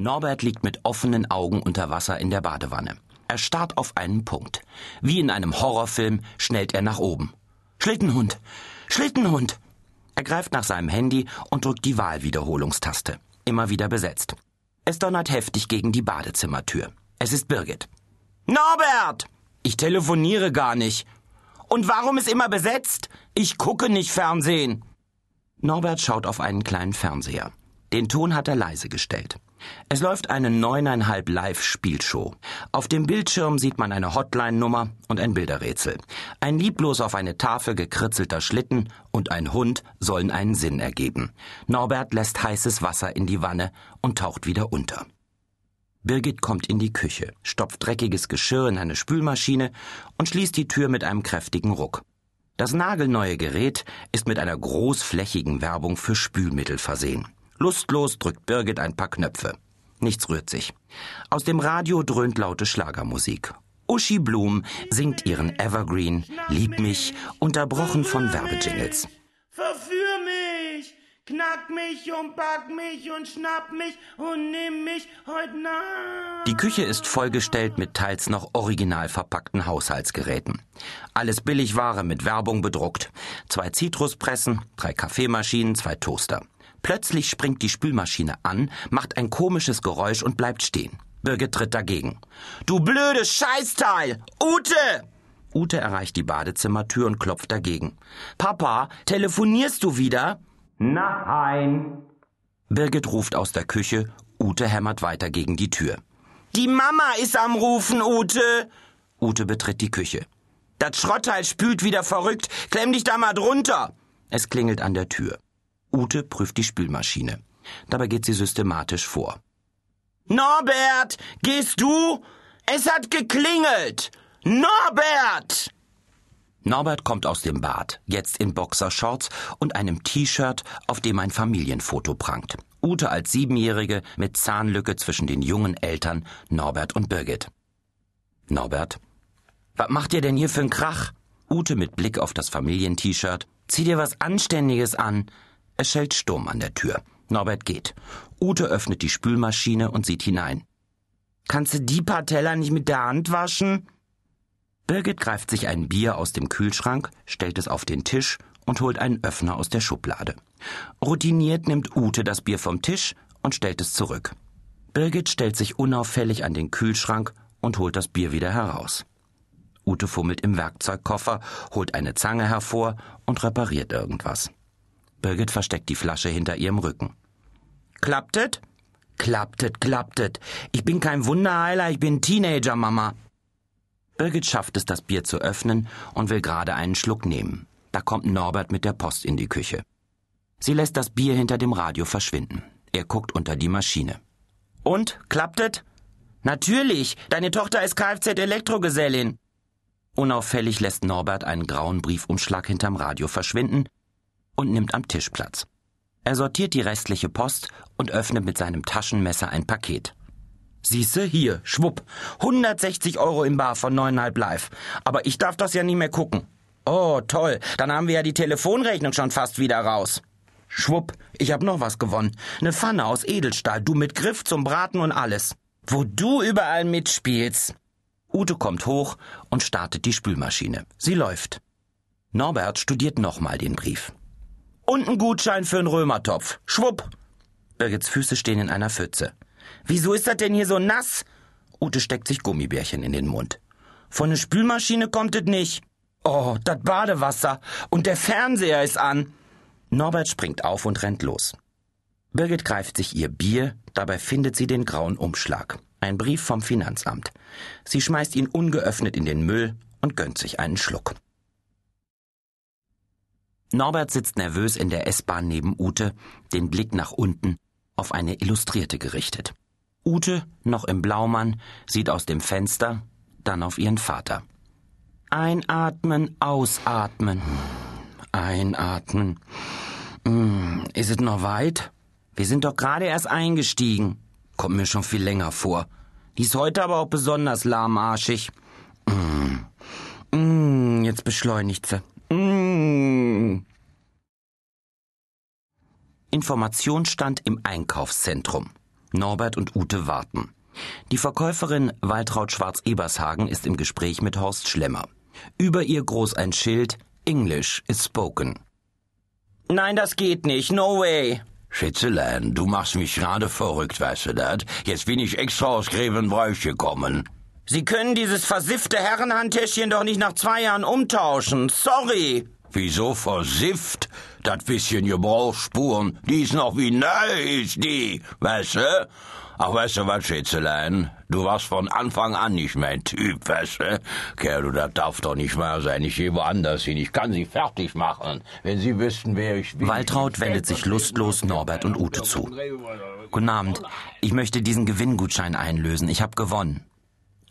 Norbert liegt mit offenen Augen unter Wasser in der Badewanne. Er starrt auf einen Punkt. Wie in einem Horrorfilm schnellt er nach oben. Schlittenhund! Schlittenhund! Er greift nach seinem Handy und drückt die Wahlwiederholungstaste. Immer wieder besetzt. Es donnert heftig gegen die Badezimmertür. Es ist Birgit. Norbert! Ich telefoniere gar nicht. Und warum ist immer besetzt? Ich gucke nicht Fernsehen. Norbert schaut auf einen kleinen Fernseher. Den Ton hat er leise gestellt. Es läuft eine neuneinhalb Live-Spielshow. Auf dem Bildschirm sieht man eine Hotline-Nummer und ein Bilderrätsel. Ein lieblos auf eine Tafel gekritzelter Schlitten und ein Hund sollen einen Sinn ergeben. Norbert lässt heißes Wasser in die Wanne und taucht wieder unter. Birgit kommt in die Küche, stopft dreckiges Geschirr in eine Spülmaschine und schließt die Tür mit einem kräftigen Ruck. Das nagelneue Gerät ist mit einer großflächigen Werbung für Spülmittel versehen. Lustlos drückt Birgit ein paar Knöpfe. Nichts rührt sich. Aus dem Radio dröhnt laute Schlagermusik. Uschi Blum singt ihren Evergreen Lieb mich, unterbrochen von Werbejingles. Verführ mich, knack mich und pack mich und schnapp mich und nimm mich heute Nacht. Die Küche ist vollgestellt mit teils noch original verpackten Haushaltsgeräten. Alles Billigware mit Werbung bedruckt. Zwei Zitruspressen, drei Kaffeemaschinen, zwei Toaster. Plötzlich springt die Spülmaschine an, macht ein komisches Geräusch und bleibt stehen. Birgit tritt dagegen. Du blödes Scheißteil! Ute! Ute erreicht die Badezimmertür und klopft dagegen. Papa, telefonierst du wieder? Nein. Birgit ruft aus der Küche, Ute hämmert weiter gegen die Tür. Die Mama ist am Rufen, Ute! Ute betritt die Küche. Das Schrottteil spült wieder verrückt. Klemm dich da mal drunter. Es klingelt an der Tür. Ute prüft die Spülmaschine. Dabei geht sie systematisch vor. Norbert, gehst du? Es hat geklingelt. Norbert! Norbert kommt aus dem Bad, jetzt in Boxershorts und einem T-Shirt, auf dem ein Familienfoto prangt. Ute als Siebenjährige mit Zahnlücke zwischen den jungen Eltern Norbert und Birgit. Norbert, was macht ihr denn hier für einen Krach? Ute mit Blick auf das Familien-T-Shirt. Zieh dir was Anständiges an. Es schellt Sturm an der Tür. Norbert geht. Ute öffnet die Spülmaschine und sieht hinein. Kannst du die paar Teller nicht mit der Hand waschen? Birgit greift sich ein Bier aus dem Kühlschrank, stellt es auf den Tisch und holt einen Öffner aus der Schublade. Routiniert nimmt Ute das Bier vom Tisch und stellt es zurück. Birgit stellt sich unauffällig an den Kühlschrank und holt das Bier wieder heraus. Ute fummelt im Werkzeugkoffer, holt eine Zange hervor und repariert irgendwas. Birgit versteckt die Flasche hinter ihrem Rücken. Klapptet? Klapptet, klapptet. Ich bin kein Wunderheiler, ich bin Teenager, Mama. Birgit schafft es, das Bier zu öffnen und will gerade einen Schluck nehmen. Da kommt Norbert mit der Post in die Küche. Sie lässt das Bier hinter dem Radio verschwinden. Er guckt unter die Maschine. Und, klapptet? Natürlich, deine Tochter ist Kfz-Elektrogesellin. Unauffällig lässt Norbert einen grauen Briefumschlag hinterm Radio verschwinden und nimmt am Tisch Platz. Er sortiert die restliche Post und öffnet mit seinem Taschenmesser ein Paket. Siehste, hier, schwupp, 160 Euro im Bar von neuneinhalb Live. Aber ich darf das ja nicht mehr gucken. Oh, toll, dann haben wir ja die Telefonrechnung schon fast wieder raus. Schwupp, ich hab noch was gewonnen. Ne Pfanne aus Edelstahl, du mit Griff zum Braten und alles. Wo du überall mitspielst. Ute kommt hoch und startet die Spülmaschine. Sie läuft. Norbert studiert nochmal den Brief. Und ein Gutschein für einen Römertopf. Schwupp. Birgits Füße stehen in einer Pfütze. Wieso ist das denn hier so nass? Ute steckt sich Gummibärchen in den Mund. Von der Spülmaschine kommt es nicht. Oh, das Badewasser. Und der Fernseher ist an. Norbert springt auf und rennt los. Birgit greift sich ihr Bier, dabei findet sie den grauen Umschlag. Ein Brief vom Finanzamt. Sie schmeißt ihn ungeöffnet in den Müll und gönnt sich einen Schluck. Norbert sitzt nervös in der S-Bahn neben Ute, den Blick nach unten, auf eine Illustrierte gerichtet. Ute, noch im Blaumann, sieht aus dem Fenster, dann auf ihren Vater. Einatmen, ausatmen. Einatmen. Hm, ist es noch weit? Wir sind doch gerade erst eingestiegen. Kommt mir schon viel länger vor. Die ist heute aber auch besonders lahmarschig. Mm. Mm, jetzt beschleunigt sie. Mm. Informationsstand im Einkaufszentrum. Norbert und Ute warten. Die Verkäuferin Waltraud Schwarz-Ebershagen ist im Gespräch mit Horst Schlemmer. Über ihr groß ein Schild English is spoken. Nein, das geht nicht. No way. Schätzelein, du machst mich gerade verrückt, weißt du das? Jetzt bin ich extra aus Grevenbräuch gekommen. Sie können dieses versiffte Herrenhandtäschchen doch nicht nach zwei Jahren umtauschen. Sorry. Wieso versifft? Das bisschen Gebrauchsspuren, die ist noch wie neu, ist die, weißt du? Ach, weißt du was, Schätzelein? Du warst von Anfang an nicht mein Typ, weißt du? Kerl, du, das darf doch nicht wahr sein. Ich gehe woanders hin. Ich kann sie fertig machen, wenn sie wüssten, wer ich bin. Waltraud wendet sich lustlos Norbert und Ute zu. Guten Abend. Ich möchte diesen Gewinngutschein einlösen. Ich habe gewonnen.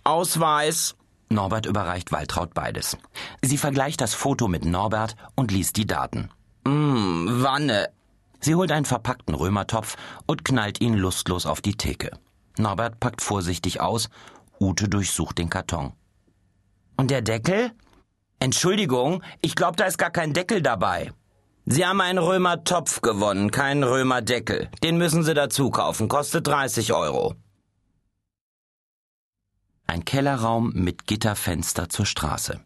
Ausweis. Norbert überreicht Waltraud beides. Sie vergleicht das Foto mit Norbert und liest die Daten. Mmm, Wanne. Sie holt einen verpackten Römertopf und knallt ihn lustlos auf die Theke. Norbert packt vorsichtig aus, Ute durchsucht den Karton. Und der Deckel? Entschuldigung, ich glaube, da ist gar kein Deckel dabei. Sie haben einen Römertopf gewonnen, keinen Römerdeckel. Den müssen Sie dazu kaufen, kostet 30 Euro. Ein Kellerraum mit Gitterfenster zur Straße.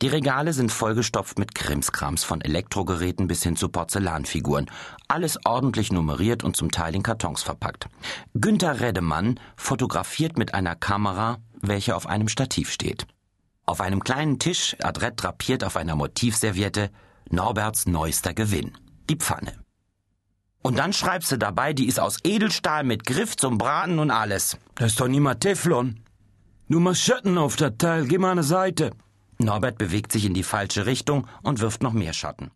Die Regale sind vollgestopft mit Krimskrams von Elektrogeräten bis hin zu Porzellanfiguren. Alles ordentlich nummeriert und zum Teil in Kartons verpackt. Günther Reddemann fotografiert mit einer Kamera, welche auf einem Stativ steht. Auf einem kleinen Tisch, adrett drapiert auf einer Motivserviette, Norberts neuester Gewinn. Die Pfanne. Und dann schreibst du dabei, die ist aus Edelstahl mit Griff zum Braten und alles. Das ist doch niemals Teflon. Nur mal Schatten auf das Teil, geh mal die Seite. Norbert bewegt sich in die falsche Richtung und wirft noch mehr Schatten.